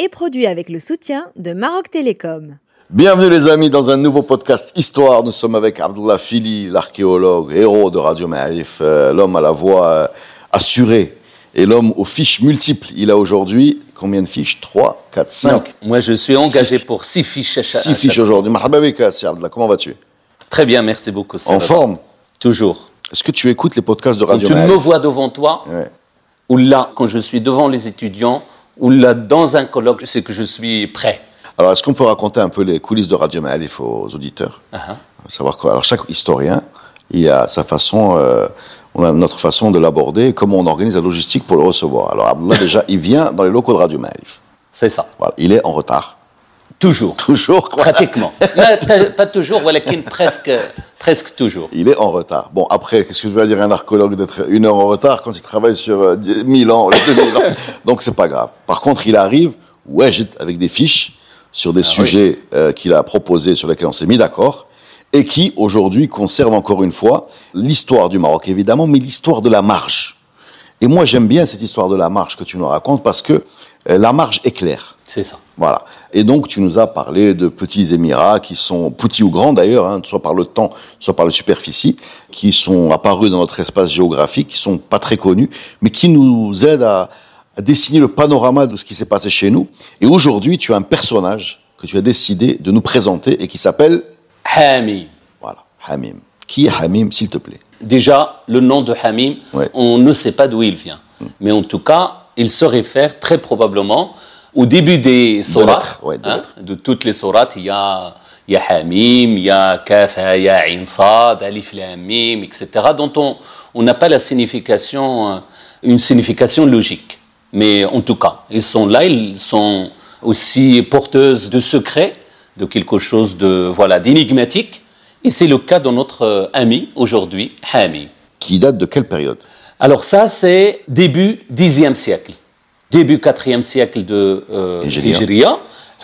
est produit avec le soutien de Maroc Télécom. Bienvenue les amis dans un nouveau podcast Histoire. Nous sommes avec Abdullah Fili, l'archéologue, héros de Radio Ma'arif, euh, l'homme à la voix euh, assurée et l'homme aux fiches multiples. Il a aujourd'hui combien de fiches? 3, 4, 5 Moi, je suis engagé Six. pour six fiches à chaque 6 fiches aujourd'hui. Abdullah. Comment vas-tu? Très bien, merci beaucoup. En va. forme? Toujours. Est-ce que tu écoutes les podcasts de Quand Radio tu me vois devant toi, Ouais. ou là, quand je suis devant les étudiants, ou là, dans un colloque, c'est que je suis prêt. Alors, est-ce qu'on peut raconter un peu les coulisses de Radio Ma'arif aux auditeurs Ah, Savoir quoi Alors, chaque historien, il a sa façon, euh, on a notre façon de l'aborder, comment on organise la logistique pour le recevoir. Alors, Abdullah, déjà, il vient dans les locaux de Radio Ma'arif. C'est ça. Voilà, il est en retard. Toujours. Toujours, quoi. Pratiquement. Mais pas toujours, voilà, presque, presque toujours. Il est en retard. Bon, après, qu'est-ce que je veux dire à un archéologue d'être une heure en retard quand il travaille sur euh, 10 1000 ans, les 2000 ans? Donc, c'est pas grave. Par contre, il arrive, ouais, avec des fiches sur des sujets euh, qu'il a proposés, sur lesquels on s'est mis d'accord, et qui, aujourd'hui, concernent encore une fois l'histoire du Maroc, évidemment, mais l'histoire de la marge. Et moi, j'aime bien cette histoire de la marge que tu nous racontes parce que euh, la marge est claire. C'est ça. Voilà. Et donc, tu nous as parlé de petits émirats qui sont, petits ou grands d'ailleurs, hein, soit par le temps, soit par la superficie, qui sont apparus dans notre espace géographique, qui sont pas très connus, mais qui nous aident à, à dessiner le panorama de ce qui s'est passé chez nous. Et aujourd'hui, tu as un personnage que tu as décidé de nous présenter et qui s'appelle, Hamim. voilà, Hamim. Qui est Hamim, s'il te plaît? Déjà, le nom de Hamim, Ouais. on ne sait pas d'où il vient. Mais en tout cas, il se réfère très probablement au début des sourates. lettres, ouais, de hein, de toutes les sourates, il y a, il y a Hamim, il y a Kaf, il y a Ain Sad, Alif Lam Mim, etc., dont on on n'a pas la signification, euh, une signification logique. Mais en tout cas, ils sont là, ils sont aussi porteuses de secrets, de quelque chose de voilà d'énigmatique. Et c'est le cas de notre euh, ami aujourd'hui, Hamim. Qui date de quelle période? Alors ça, c'est début 10e siècle, début 4e siècle de euh. Hijriya,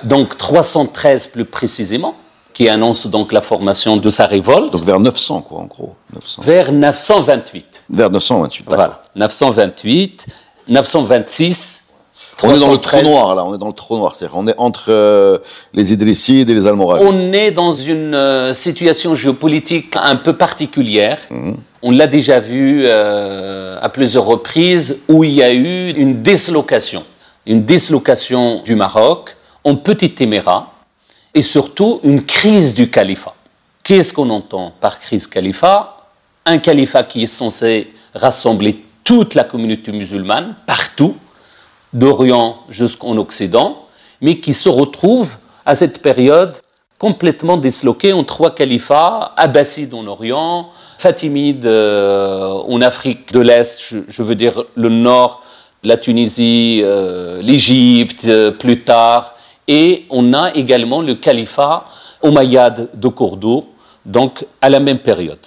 donc 313 plus précisément, qui annonce donc la formation de sa révolte, Donc vers 900, quoi, en gros. 900. vers 928. Vers 928, d'accord. Voilà, 928, 926. On est dans le trou 313. noir, là, on est dans le trou noir. C'est-à-dire, on est entre euh, les Idrissides et les Almoravides. On est dans une euh, situation géopolitique un peu particulière. Mhm. On l'a déjà vu euh, à plusieurs reprises où il y a eu une dislocation, une dislocation du Maroc en petit émirat et surtout une crise du califat. Qu'est-ce qu'on entend par crise califat? Un califat qui est censé rassembler toute la communauté musulmane partout, d'Orient jusqu'en Occident, mais qui se retrouve à cette période complètement disloqué en trois califats, abbassides en Orient, fatimides euh, en Afrique de l'Est, je, veux dire le nord, la Tunisie, euh, l'Égypte euh, plus tard, et on a également le califat omeyyade de Cordoue, donc à la même période.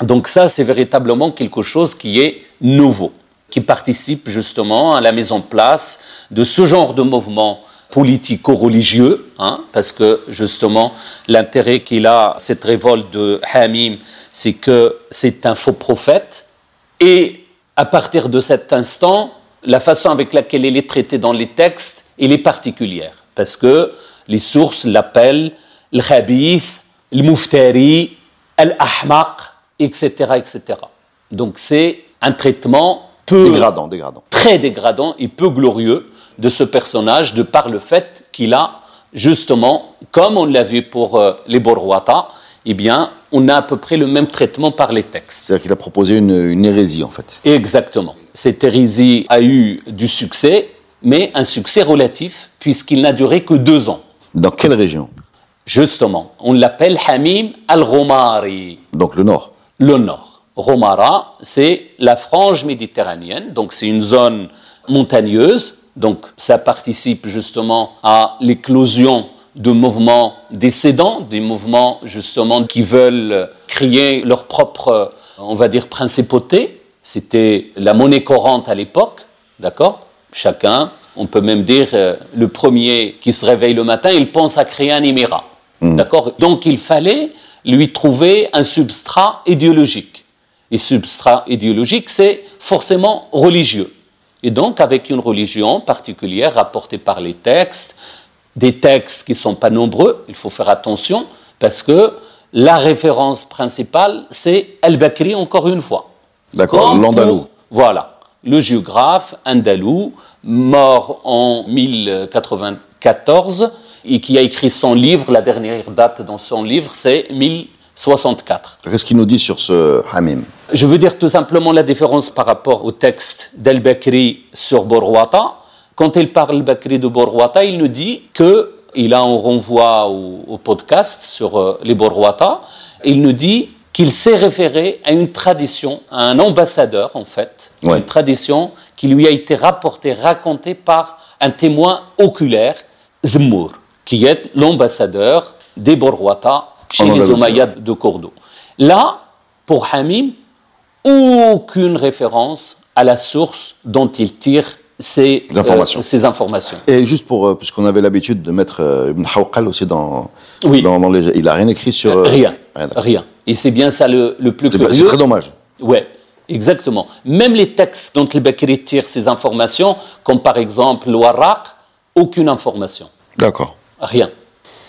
Donc ça, c'est véritablement quelque chose qui est nouveau, qui participe justement à la mise en place de ce genre de mouvement politico-religieux, hein, parce que justement, l'intérêt qu'il a, cette révolte de Hamim, c'est que c'est un faux prophète, et à partir de cet instant, la façon avec laquelle il est traité dans les textes, elle est particulière, parce que les sources l'appellent le khabith, le muftari, al-ahmaq, etc., etc. Donc c'est un traitement peu Dégradant, dégradant. très dégradant et peu glorieux de ce personnage de par le fait qu'il a justement, comme on l'a vu pour euh, les Borwata, eh bien, on a à peu près le même traitement par les textes. C'est-à-dire qu'il a proposé une, une hérésie, en fait. Exactement. Cette hérésie a eu du succès, mais un succès relatif, puisqu'il n'a duré que deux ans. Dans quelle région? Justement, on l'appelle Hamim al-Romari, Donc le nord. le nord. Romara, c'est la frange méditerranéenne, donc c'est une zone montagneuse, donc ça participe justement à l'éclosion de mouvements décédants, des mouvements justement qui veulent créer leur propre, on va dire, principauté. C'était la monnaie courante à l'époque, d'accord? Chacun, on peut même dire, euh, le premier qui se réveille le matin, il pense à créer un émirat, d'accord? Donc il fallait lui trouver un substrat idéologique. Et substrat idéologique, c'est forcément religieux. Et donc, avec une religion particulière rapportée par les textes, des textes qui ne sont pas nombreux, il faut faire attention, parce que la référence principale, c'est Al-Bakri, encore une fois. D'accord, l'Andalou. Voilà, le géographe andalou, mort en 1094, et qui a écrit son livre, la dernière date dans son livre, c'est 1064. Qu'est-ce qu'il nous dit sur ce Hamim? Je veux dire tout simplement la différence par rapport au texte d'Al-Bakri sur Borwata. Quand il parle Bakri de Borwata, il nous dit que, et là on renvoie au, au podcast sur euh, les Borwata, il nous dit qu'il s'est référé à une tradition, à un ambassadeur en fait, Ouais. une tradition qui lui a été rapportée, racontée par un témoin oculaire, Zmour, qui est l'ambassadeur des Borwata chez les Omeyyades de Cordoue. Là, pour Hamim, aucune référence à la source dont il tire ces informations. euh, ces informations. Et juste pour, euh, puisqu'on avait l'habitude de mettre euh, Ibn Hawqal aussi dans, Oui. dans, dans les... Il a rien écrit sur... euh, Rien, rien. Et c'est bien ça le, le plus curieux. c'est très dommage. Ouais, exactement. Même les textes dont le Bakri tire ces informations, comme par exemple le Warraq, aucune information. D'accord. Rien.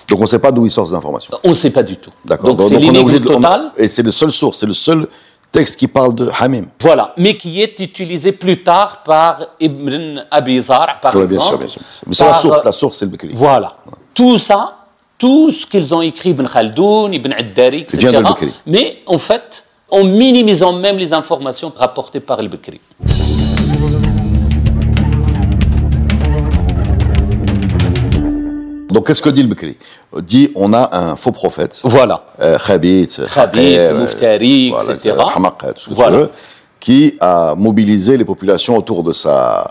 Donc on ne sait pas d'où il sort ces informations. On ne sait pas du tout. D'accord. Donc c'est on- totale. Et c'est le seul source, c'est le seul texte qui parle de Hamim. Voilà, mais qui est utilisé plus tard par Ibn Abi Zar, par Oui, bien exemple. sûr, bien sûr. Mais c'est la source, la source c'est le Bakri. Voilà. Tout ça, tout ce qu'ils ont écrit, Ibn Khaldoun, Ibn Addari, etc. vient de Al-Bakri. Mais en fait, en minimisant même les informations rapportées par Al-Bakri. Donc qu'est-ce que dit le Bakri Dit on a un faux prophète, Voilà. euh, Khabit, Khabit, voilà, etc. Hamaq, tout ce que tu Voilà. veux, qui a mobilisé les populations autour de sa,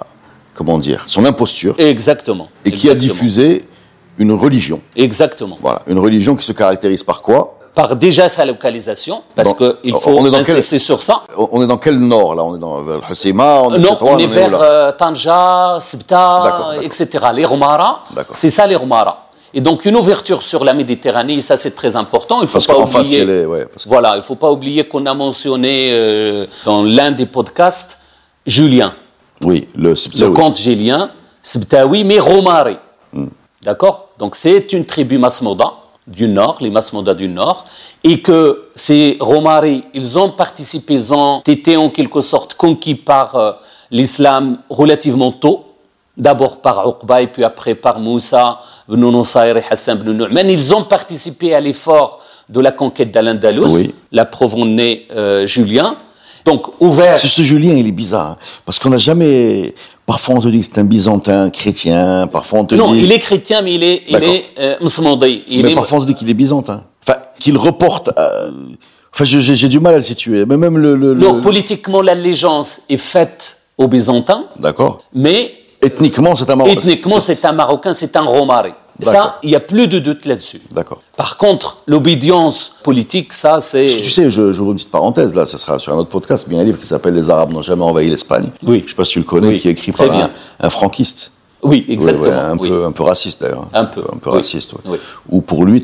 comment dire, son imposture, Exactement. et qui a diffusé une religion. Exactement. Voilà, une religion qui se caractérise par quoi? Par déjà sa localisation, parce Bon, qu'il on faut est dans quel- insister sur ça. On on est dans quel nord là? On est dans vers le Husseima on est non, on est vers euh, Tanja, Sibta, etc. Les Romara, D'accord. c'est ça les Romara. Et donc une ouverture sur la Méditerranée, ça c'est très important. Il faut Parce pas face, oublier. les- ouais, parce que- Voilà, il faut pas oublier qu'on a mentionné euh, dans l'un des podcasts Julien, Oui, le le Sibtaoui. comte Julien, Sibtaoui, mais Romari. Hmm. D'accord? Donc c'est une tribu Masmoda du nord, les Masmoda du nord, et que ces Romari, ils ont participé, ils ont été en quelque sorte conquis par euh, l'islam relativement tôt, d'abord par Uqba et puis après par Moussa, ibn Nusayr et Hassan ibn Nu'man. Ils ont participé à l'effort de la conquête d'Al-Andalus, Oui. la né euh, Julien. Donc ouvert. Ce, ce Julien, il est bizarre, hein, parce qu'on n'a jamais. Parfois, on te dit que c'est un byzantin chrétien, parfois on te Non, dit. il est chrétien, mais il est, il est euh. Il mais est- parfois, on te dit qu'il est byzantin. Enfin, qu'il reporte. à- Enfin, j'ai j'ai du mal à le situer. Mais même le. le- Non, le- politiquement, l'allégeance est faite aux Byzantins, D'accord. mais Ethniquement, c'est un Marocain. ethniquement, c'est un Marocain, c'est un Romari. Ça, il n'y a plus de doute là-dessus. D'accord. Par contre, l'obédience politique, ça, c'est... Tu sais, je, j'ouvre une petite parenthèse, là, ça sera sur un autre podcast, mais il y a un livre qui s'appelle Les Arabes n'ont jamais envahi l'Espagne. Oui. Je sais pas si tu le connais, Oui, qui est écrit très par un, un franquiste. Oui, exactement. ouais, un, oui. peu, un peu raciste d'ailleurs. Un peu, Un peu oui. raciste, ouais. Oui. Où pour lui,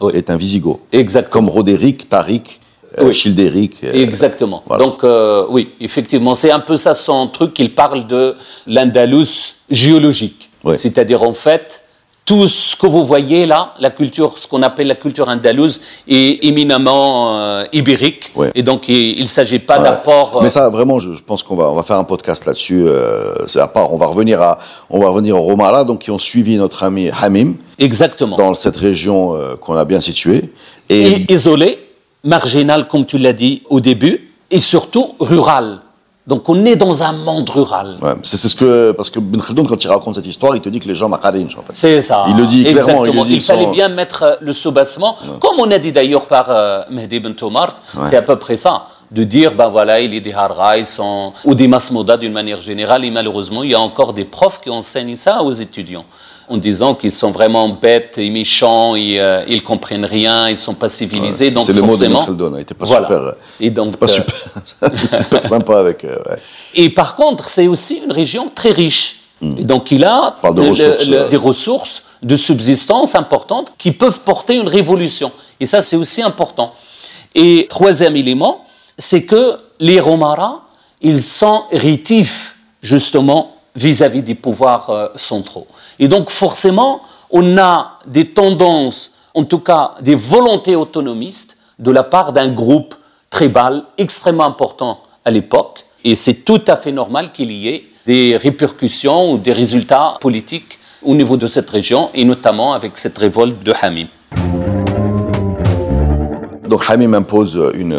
Oui. est un visigoth. Exactement. Comme Roderick, Tariq, euh, Oui. Childéric. euh, Exactement. voilà. Donc, euh, oui, effectivement, c'est un peu ça son truc. Il parle de l'Andalus géologique. Ouais. C'est-à-dire, en fait, tout ce que vous voyez là, la culture, ce qu'on appelle la culture andalouse, est éminemment euh, ibérique. Ouais. Et donc, il ne s'agit pas Ouais. d'apport. euh, Mais ça, vraiment, je, je pense qu'on va, on va faire un podcast là-dessus. euh, c'est à part. On va revenir à, on va revenir aux Romara, donc qui ont suivi notre ami Hamim exactement. dans cette région qu'on a bien située. Et, Et isolé, marginal, comme tu l'as dit au début, et surtout rural. Donc, on est dans un monde rural. ouais, c'est, ce que, parce que Ben Khaldoun, quand il raconte cette histoire, il te dit que les gens makarinch, en fait. C'est ça. Il le dit clairement, il Exactement. dit Il fallait bien mettre euh, le soubassement, comme on a dit d'ailleurs par euh, Mehdi Ben Tomart, c'est à peu près ça. De dire, ben voilà, il est des Harra, ils sont, ou des Masmouda d'une manière générale, et malheureusement, il y a encore des profs qui enseignent ça aux étudiants. En disant qu'ils sont vraiment bêtes et méchants, euh, ils comprennent rien, ils sont pas civilisés. donc c'est le mot de Khaldun, il était pas Voilà. super. Et donc, Pas euh, super, super sympa avec. euh, ouais. Et par contre, c'est aussi une région très riche. Et donc, il a parle de le- ressources, le- euh. des ressources de subsistance importantes qui peuvent porter une révolution. Et ça, c'est aussi important. Et troisième élément, c'est que les Romara, ils sont rétifs, justement, vis-à-vis des pouvoirs euh, centraux. Et donc, forcément, on a des tendances, en tout cas des volontés autonomistes, de la part d'un groupe tribal extrêmement important à l'époque. Et c'est tout à fait normal qu'il y ait des répercussions ou des résultats politiques au niveau de cette région, et notamment avec cette révolte de Hamim. Donc Hamim impose une.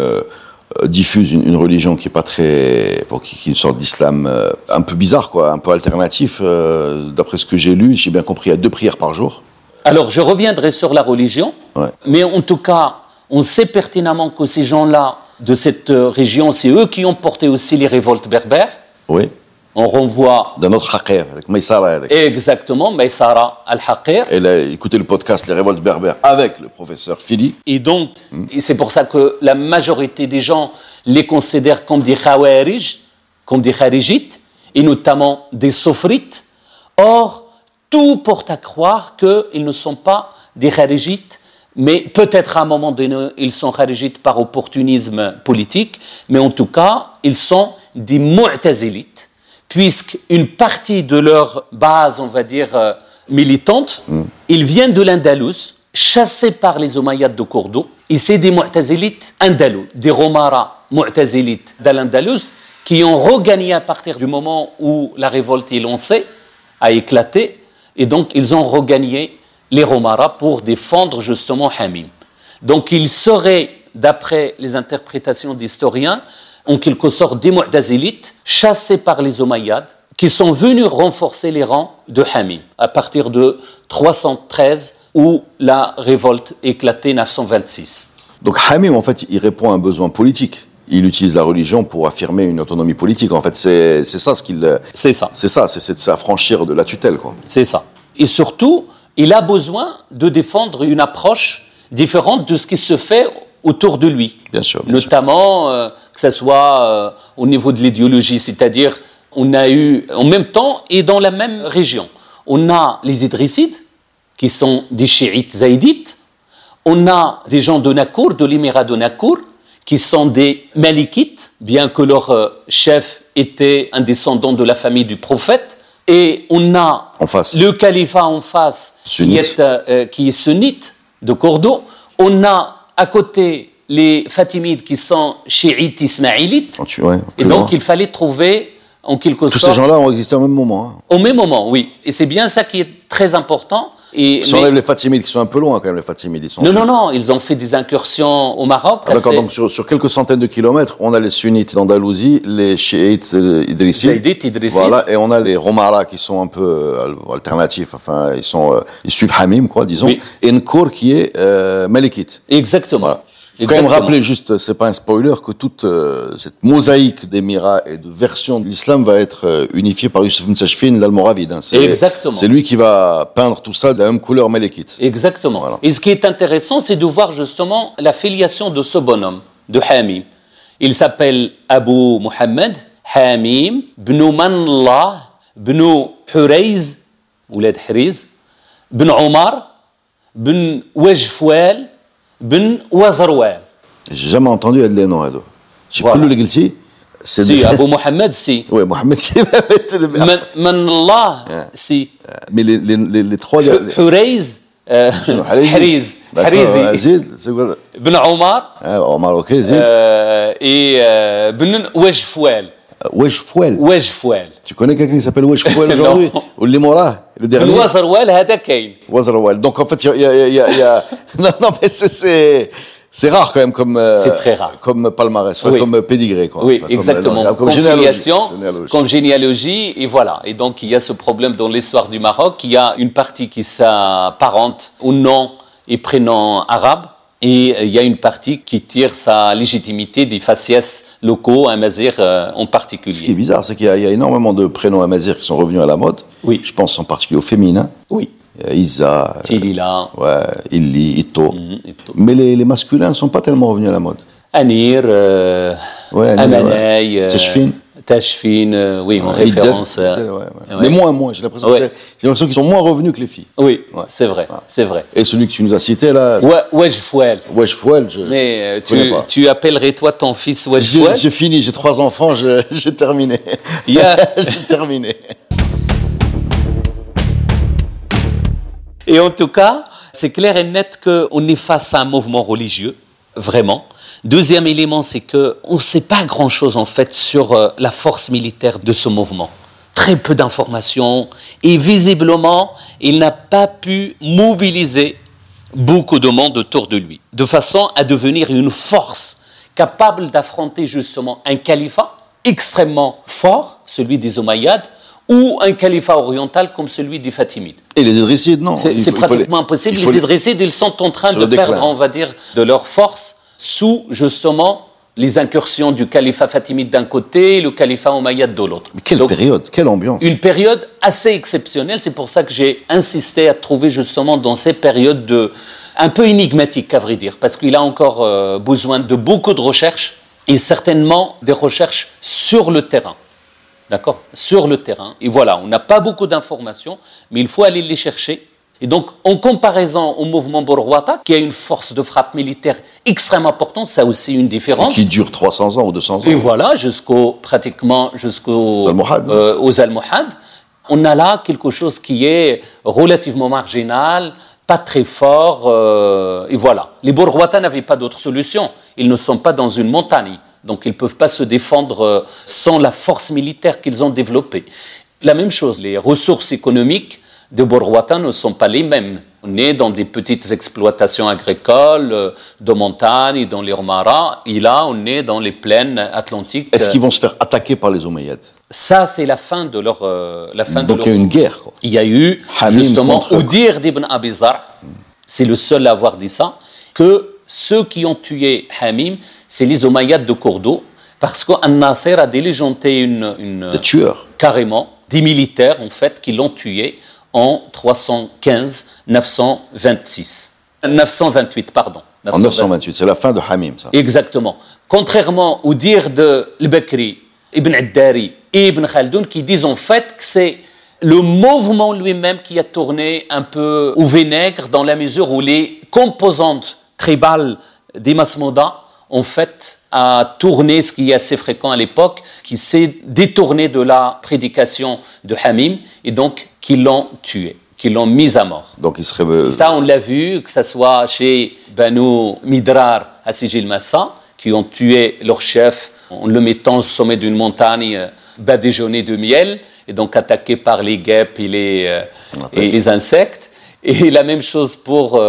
Euh, diffuse une, une religion qui est pas très. bon, qui, qui est une sorte d'islam euh, un peu bizarre, quoi, un peu alternatif. euh, D'après ce que j'ai lu, j'ai bien compris, il y a deux prières par jour. Alors, je reviendrai sur la religion, Ouais. mais en tout cas, on sait pertinemment que ces gens-là, de cette région, c'est eux qui ont porté aussi les révoltes berbères. Oui. On renvoie D'un autre haqir, avec Maïsara. Avec... exactement Maïsara al-Haqir. Elle a écouté le podcast Les Révoltes Berbères avec le professeur Philly. Et donc, c'est pour ça que la majorité des gens les considèrent comme des khawarij, comme des kharijites, et notamment des sofrites. Or, tout porte à croire qu'ils ne sont pas des kharijites, mais peut-être à un moment donné, ils sont kharijites par opportunisme politique, mais en tout cas, ils sont des mu'tazilites, puisqu'une partie de leur base, on va dire, euh, militante, ils viennent de l'Andalous, chassés par les Omeyyades de Cordoue, et c'est des mu'tazilites andalous, des Romara mu'tazilites d'Al-Andalus, qui ont regagné à partir du moment où la révolte est lancée, a éclaté, et donc ils ont regagné les Romara pour défendre justement Hamim. Donc ils seraient, d'après les interprétations d'historiens, en quelque sorte des Mu'tazilites, chassés par les Omeyyades, qui sont venus renforcer les rangs de Hamim à partir de 313 où la révolte éclatait 926. Donc Hamim, en fait, il répond à un besoin politique. Il utilise la religion pour affirmer une autonomie politique. En fait, c'est c'est ça ce qu'il. C'est ça. C'est ça, c'est de s'affranchir de la tutelle, quoi. C'est ça. Et surtout, il a besoin de défendre une approche différente de ce qui se fait autour de lui. Bien sûr, bien sûr. Notamment, euh, que ce soit euh, au niveau de l'idéologie, c'est-à-dire, on a eu en même temps et dans la même région, on a les Idrissides, qui sont des chiites zaïdites, on a des gens de Nakour, de l'émirat de Nakour, qui sont des Malikites, bien que leur euh, chef était un descendant de la famille du prophète. Et on a En face. le califat en face, qui est, euh, qui est sunnite de Cordoue. On a à côté les Fatimides qui sont chiites ismaélites. Ouais, Et donc loin. il fallait trouver en quelque Tous sorte ces gens-là ont existé au même moment. hein. au même moment, oui. Et c'est bien ça qui est très important. Et, Si mais- on enlève les Fatimides, qui sont un peu loin quand même, les Fatimides. Ils sont non, non, non, ils ont fait des incursions au Maroc. Ah, D'accord, donc sur, sur quelques centaines de kilomètres, on a les sunnites d'Andalousie, les chiites euh, Idrissides. Voilà, et on a les Romara qui sont un peu euh, alternatifs, enfin, ils, sont, euh, ils suivent Hamim, quoi, disons. Oui. Et Nkour qui est euh, malikite. Exactement. Voilà. Exactement. Quand même rappeler juste, c'est pas un spoiler, que toute euh, cette mosaïque d'émirats et de versions de l'islam va être euh, unifiée par Yusuf Mtsachfin, l'Almoravide. Hein. C'est, Exactement. C'est lui qui va peindre tout ça de la même couleur maléquite. Exactement. Et ce qui est intéressant, c'est de voir justement la filiation de ce bonhomme, de Hamim. Il s'appelle Abu Muhammad Hamim Bnu Manlah Bnu Huraiz, ou Huriz, Bnu Omar, Bnu Wajfouel, بن وزروان. جامع انتوندو هاد لي نو هادو شي كل اللي قلتي سي ابو محمد سي وي محمد سي من, من الله سي مي لي لي لي تخوا حريز حريز حريزي زيد بن عمر عمر أوكي زيد اي بن وجفوال Wesh Fouel. وجفوال Tu connais quelqu'un qui s'appelle Wesh Fouel aujourd'hui Non. Ou Limora, le dernier الوزروال هذا كاين Wazrawal. Donc en fait, il y a. il y a- il y a- il y a- non, non, mais c'est- c'est. C'est rare quand même comme. euh, C'est très rare. Comme palmarès, enfin, Oui. comme pédigré, quoi. Oui, Enfin, comme- exactement. Comme, Comme généalogie. filiation, Généalogie. comme généalogie, et voilà. Et donc, il y a ce problème dans l'histoire du Maroc. Il y a une partie qui s'apparente au nom et prénom arabe, et euh, il y a une partie qui tire sa légitimité des faciès locaux, un mazir euh, en Ce qui est particulier. bizarre, c'est qu'il y, a- il y a énormément de prénoms amazigh qui sont revenus à la mode. Oui. Je pense en particulier au féminin. Oui, euh, Isa, euh, Tilila, ouais, Illi, Ito. mm, et tout. Mais les, les masculins ne sont pas tellement revenus à la mode. Anir, euh, Ouais, Anir, Amanay, ouais. euh, Tachfin. Tachfin, euh, oui, en Ouais, référence. Euh, ouais, ouais. Mais moins, moins. J'ai l'impression j'ai l'impression qu'ils sont moins revenus que les filles. Oui, c'est vrai, c'est vrai. Et celui que tu nous as cité là, Wesh Fouel. Wesh Fouel, je, Mais euh, je tu, pas. tu appellerais toi ton fils Wesh Fouel? j'ai fini, j'ai trois enfants, j'ai terminé. J'ai terminé. Et en tout cas, c'est clair et net qu'on est face à un mouvement religieux, vraiment. Deuxième élément, c'est qu'on ne sait pas grand-chose en fait sur euh, la force militaire de ce mouvement. Très peu d'informations et visiblement, il n'a pas pu mobiliser beaucoup de monde autour de lui, de façon à devenir une force capable d'affronter justement un califat extrêmement fort, celui des Omeyyades, ou un califat oriental comme celui des Fatimides. Et les Idrissides, non. C'est pratiquement impossible. Les Idrissides, ils sont en train de déclin. perdre, on va dire, de leur force sous justement les incursions du califat fatimide d'un côté et le califat omeyyade de l'autre. Mais quelle Donc, période, quelle ambiance. Une période assez exceptionnelle. C'est pour ça que j'ai insisté à trouver justement dans ces périodes de un peu énigmatiques, à vrai dire, parce qu'il a encore euh, besoin de beaucoup de recherches et certainement des recherches sur le terrain. D'accord? Sur le terrain. Et voilà, on n'a pas beaucoup d'informations, mais il faut aller les chercher. Et donc, en comparaison au mouvement Borwata, qui a une force de frappe militaire extrêmement importante, ça a aussi une différence. Qui dure 300 ans ou 200 ans. Et voilà, jusqu'au pratiquement jusqu'aux Almohades. euh, aux Almohades, on a là quelque chose qui est relativement marginal, pas très fort, euh, et voilà. Les Bourguata n'avaient pas d'autre solution. Ils ne sont pas dans une montagne, donc ils ne peuvent pas se défendre euh, sans la force militaire qu'ils ont développée. La même chose, les ressources économiques de Bourguata ne sont pas les mêmes. On est dans des petites exploitations agricoles, euh, de montagne, dans les Romara, et là, on est dans les plaines atlantiques. Est-ce qu'ils vont se faire attaquer par les Omeyyades Ça, c'est la fin de leur, euh, la fin Donc de il y a leur... une guerre. Quoi. Il y a eu Hamim justement contre- Oudir d'Ibn Abizar, c'est le seul à avoir dit ça, que ceux qui ont tué Hamim, c'est les Omeyyades de Cordoue, parce qu'An Nasser a délégenté une, une- Des tueurs. carrément des militaires en fait qui l'ont tué en 315-926. 928, pardon. En 928, c'est la fin de Hamim, ça. Exactement. Contrairement au dire de Al-Bakri, Ibn Addari et Ibn Khaldoun qui disent en fait que c'est le mouvement lui-même qui a tourné un peu au vinaigre dans la mesure où les composantes tribales des Masmouda en fait a tourné, ce qui est assez fréquent à l'époque, qui s'est détourné de la prédication de Hamim et donc qui l'ont tué, qui l'ont mis à mort. Donc il serait. euh, Ça, on l'a vu, que ce soit chez Banu Midrar à Sijil Massa, qui ont tué leur chef en le mettant au sommet d'une montagne euh, badigeonnée de miel, et donc attaqué par les guêpes et les, euh, et les insectes. Et la même chose pour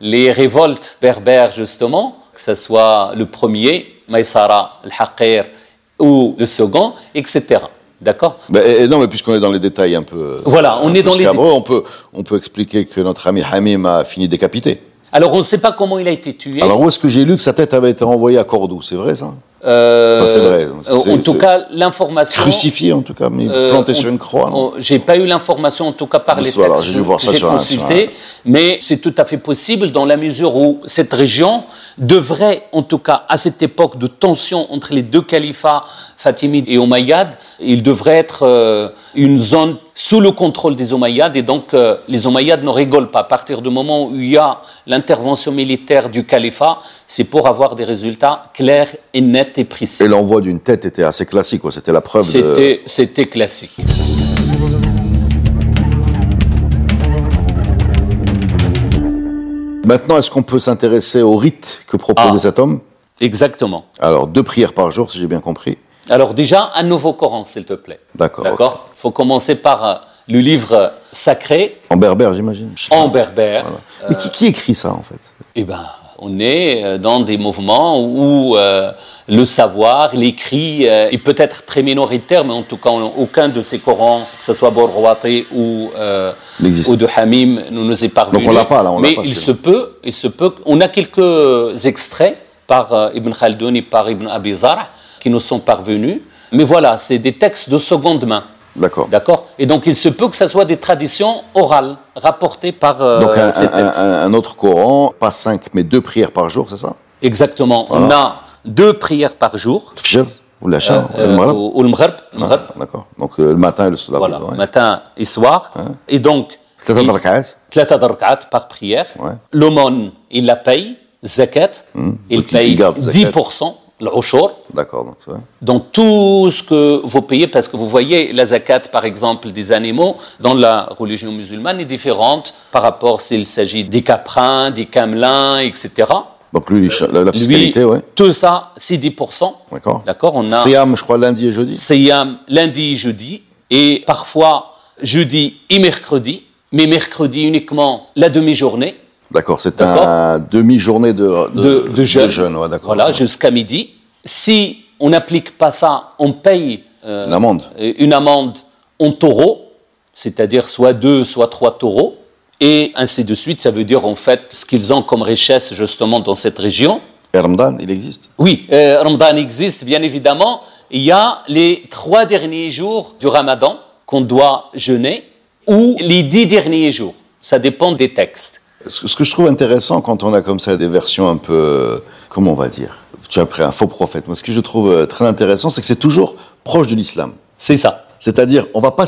les révoltes berbères, justement, que ce soit le premier, Maïsara, al-Haqir, ou le second, etc. D'accord? Et- et non, mais puisqu'on est dans les détails un peu. Voilà, on est dans les scabreux, On peut, on peut expliquer que notre ami Hamim a fini décapité. Alors, on ne sait pas comment il a été tué. Alors où est-ce que j'ai lu que sa tête avait été envoyée à Cordoue? C'est vrai ça? Euh, Enfin, c'est vrai. en tout cas, l'information. Crucifié en tout cas, mais euh, planté on- sur une croix. J'ai pas eu l'information, en tout cas par les voilà, textes j'ai dû voir que ça j'ai sur un- consultés, mais c'est tout à fait possible dans la mesure où cette région devrait, en tout cas à cette époque de tension entre les deux califats fatimides et omeyyades, il devrait être euh, une zone sous le contrôle des omeyyades et donc euh, les omeyyades ne rigolent pas. À partir du moment où il y a l'intervention militaire du califat, c'est pour avoir des résultats clairs et nets et précis. Et l'envoi d'une tête était assez classique. C'était la preuve de. C'était classique. Maintenant, est-ce qu'on peut s'intéresser au rite que proposait Ah. cet homme? Exactement. Alors, deux prières par jour, si j'ai bien compris. Alors déjà, un nouveau Coran, s'il te plaît. D'accord. D'accord Il faut commencer par euh, le livre sacré En berbère, j'imagine. En berbère. Mais qui, qui écrit ça, en fait? Eh ben, on est euh, dans des mouvements où euh, le savoir, l'écrit euh, est peut-être très minoritaire, mais en tout cas, aucun de ces Corans, que ce soit Borwati ou, euh, de Hamim, ne nous est parvenu. Donc on l'a pas, là, on Mais pas il se peut, il se peut. On a quelques extraits par euh, Ibn Khaldoun et par Ibn Abi Zar' qui nous sont parvenus. Mais voilà, c'est des textes de seconde main. D'accord. D'accord. Et donc, il se peut que ce soit des traditions orales rapportées par euh, donc un. Un, autre Coran, pas cinq, mais deux prières par jour, c'est ça? Exactement. On a deux prières par jour. Ou la euh, ou, euh, ou le ah, D'accord. Donc, euh, le matin et le soir. Voilà, matin et soir. Hein et donc. Tlata darqat par prière. Ouais. L'aumône, il la paye. Zakat, hmm. il paye il 10% le ushur. D'accord. Donc, ouais. Donc tout ce que vous payez, parce que vous voyez la zakat par exemple des animaux dans la religion musulmane est différente par rapport s'il s'agit des caprins, des camelins, etc. Donc lui, la, la fiscalité, ouais. tout ça, c'est 10%. D'accord. D'accord On a Siam, je crois, lundi et jeudi. Siyam lundi et jeudi, et parfois jeudi et mercredi, mais mercredi uniquement la demi-journée D'accord. C'est un demi-journée de, de, de jeûne. ouais, d'accord. Voilà, jusqu'à midi. Si on n'applique pas ça, on paye euh, Une amende. une amende en taureau, c'est-à-dire soit deux, soit trois taureaux, et ainsi de suite. Ça veut dire en fait ce qu'ils ont comme richesse justement dans cette région. Et Ramadan, il existe. Oui, euh, Ramadan existe bien évidemment. Il y a les trois derniers jours du Ramadan qu'on doit jeûner, ou les dix derniers jours. Ça dépend des textes. Ce que, je trouve intéressant quand on a comme ça des versions un peu, euh, comment on va dire, tu as pris un faux prophète. Moi, ce que je trouve euh, très intéressant, c'est que c'est toujours proche de l'islam. C'est ça. C'est-à-dire, on va pas,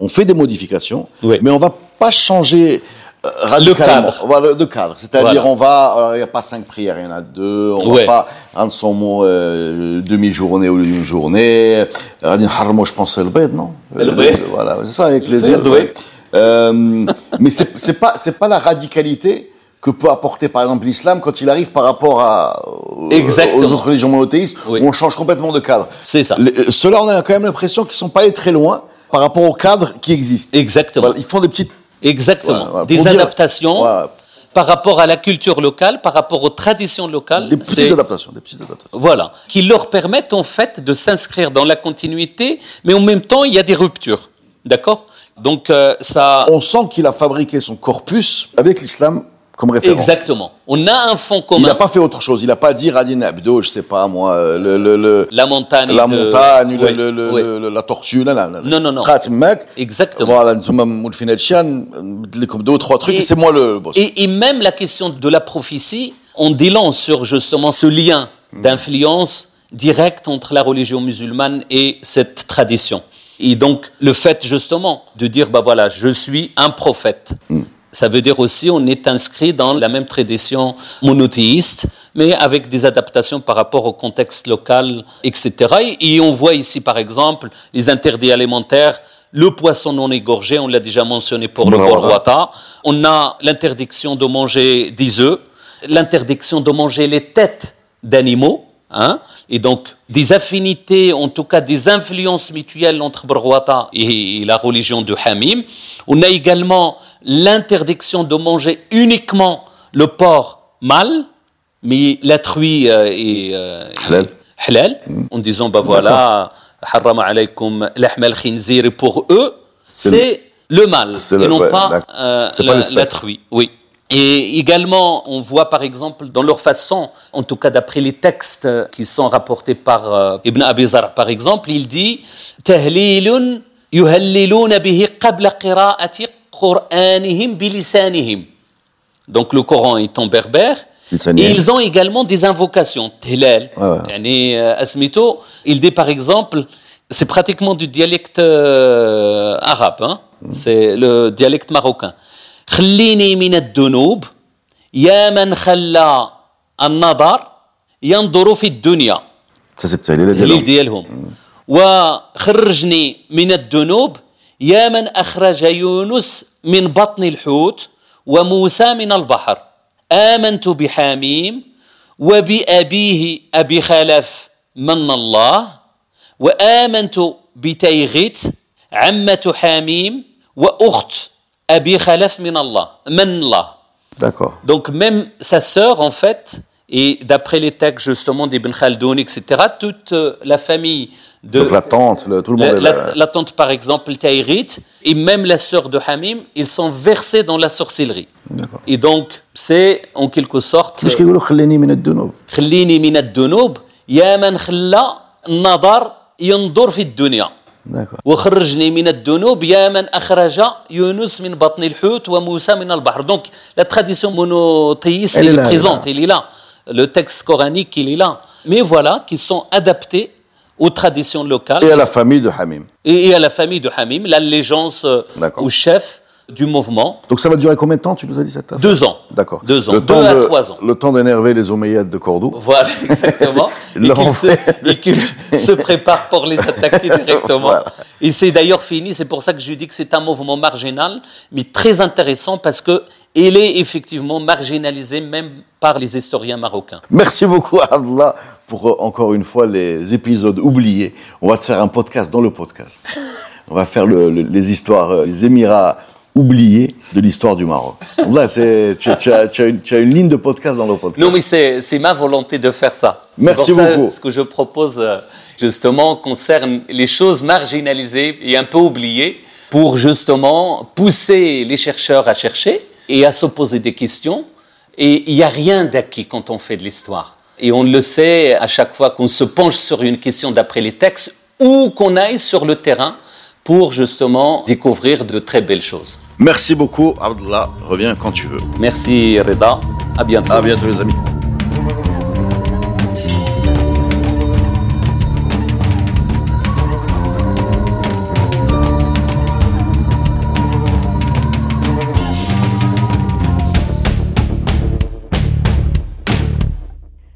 on fait des modifications, Oui. mais on va pas changer euh, radicalement. cadre. Voilà, de cadre. C'est-à-dire, Voilà. on va, il n'y a pas cinq prières, il y en a deux. On Ouais. va pas rendre son mot euh, demi-journée ou une journée. Radin Harmo, je pense, c'est le bed, non? Le bed. Voilà, c'est ça avec les Le yeux. Euh, mais c'est c'est pas, c'est pas la radicalité que peut apporter par exemple l'islam quand il arrive par rapport à, aux- Exactement. aux autres religions monothéistes Oui. où on change complètement de cadre. C'est ça. Euh, Ceux-là, on a quand même l'impression qu'ils sont pas allés très loin par rapport au cadre qui existe. Exactement. Voilà, ils font des petites. Exactement. Voilà, voilà. Des adaptations par rapport à la culture locale, par rapport aux traditions locales. Des petites adaptations, des petites adaptations. Voilà. Qui leur permettent en fait de s'inscrire dans la continuité, mais en même temps, il y a des ruptures. D'accord? Donc, euh, ça. On sent qu'il a fabriqué son corpus avec l'islam comme référence. Exactement. On a un fond Il commun. n'a pas fait autre chose. Il n'a pas dit Radin Abdo, je sais pas moi, euh, le, le, le- La montagne. la de- montagne, le- Oui, le- le- oui. le- la tortue, là, là, là. Non, non, non. Mek. Exactement. Voilà, nous sommes comme deux ou trois trucs, c'est moi le boss. Et, et même la question de la prophétie, on long sur justement ce lien d'influence directe entre la religion musulmane et cette tradition. Et donc, le fait justement de dire, bah voilà, je suis un prophète. Ça veut dire aussi on est inscrit dans la même tradition monothéiste, mais avec des adaptations par rapport au contexte local, etc. Et, on voit ici, par exemple, les interdits alimentaires, le poisson non égorgé, on l'a déjà mentionné pour le Bravo. borwata. On a l'interdiction de manger des œufs, l'interdiction de manger les têtes d'animaux, hein, et donc des affinités, en tout cas des influences mutuelles entre Barwata et, et la religion de Hamim. On a également l'interdiction de manger uniquement le porc mâle, mais la truie euh, est euh, Halal. halal, en disant, bah voilà, haram alaykum lahm al-khinzir, et pour eux, C'est le mâle, et non ouais, pas, euh, pas la, l'espèce. la truie. Oui. Et également, on voit par exemple dans leur façon, en tout cas d'après les textes qui sont rapportés par euh, Ibn Abi Zar, par exemple, il dit Tahlilun yuhalliluna bihi qabla qira'ati Qur'anihim bilisanihim. Donc le Coran est en berbère. Et ils ont également des invocations. Tilal, euh, Asmito, il dit par exemple, c'est pratiquement du dialecte euh, arabe, hein. c'est le dialecte marocain. خليني من الذنوب. يا من خلى النظر ينظر في الدنيا. التهليل ديالهم. وخرجني من الذنوب. يا من أخرج يونس من بطن الحوت وموسى من البحر. آمنت بحميم وبأبيه أبي خلف من الله. وآمنت بتيغت عمة حميم وأخت Abi Khalaf min Allah, Allah. D'accord. Donc même sa sœur, en fait, et d'après les textes justement d'Ibn Khaldoun, etc., toute euh, la famille de... Donc la tante, tout le monde... La, la, la tante, par exemple, Taïrit, et même la sœur de Hamim, ils sont versés dans la sorcellerie. D'accord. Et donc, c'est en quelque sorte... Qu'est-ce qu'ils disent min ad-dunub. Min ad-dunub. Ya man nadar yandur. Donc la tradition monothéiste elle est, présente, elle est, là. est là. Le texte coranique, il est là. Mais voilà, qui sont adaptés aux traditions locales. Et à la famille de Hamim. Et, à la famille de Hamim, l'allégeance euh, au chef du mouvement. Donc ça va durer combien de temps, tu nous as dit cette affaire Deux ans. D'accord. Deux ans. Le Deux temps à de- trois ans. Le temps d'énerver les Omeyyades de Cordoue. Voilà, exactement. Et leur qu'il en se, fait. et qu'il se prépare pour les attaquer directement. Voilà. Et c'est d'ailleurs fini, c'est pour ça que je dis que c'est un mouvement marginal, mais très intéressant parce que il est effectivement marginalisé même par les historiens marocains. Merci beaucoup, Abdullah, pour euh, encore une fois les épisodes oubliés. On va te faire un podcast dans le podcast. On va faire le- le- les histoires, euh, les Émirats oubliés de l'histoire du Maroc. Donc Là, c'est, tu, as- tu as, tu as une, tu as une ligne de podcast dans le podcast. Non, mais c'est ma volonté de faire ça. Merci pour ça, beaucoup. Ce que je propose, euh, justement, concerne les choses marginalisées et un peu oubliées pour justement pousser les chercheurs à chercher et à se poser des questions. Et il n'y a rien d'acquis quand on fait de l'histoire. Et on le sait à chaque fois qu'on se penche sur une question d'après les textes ou qu'on aille sur le terrain pour justement découvrir de très belles choses. Merci beaucoup, Abdullah. Reviens quand tu veux. Merci Reda, à bientôt. À bientôt, les amis.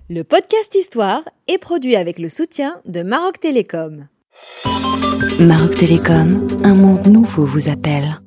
Le podcast Histoire est produit avec le soutien de Maroc Télécom. Maroc Télécom, un monde nouveau vous appelle.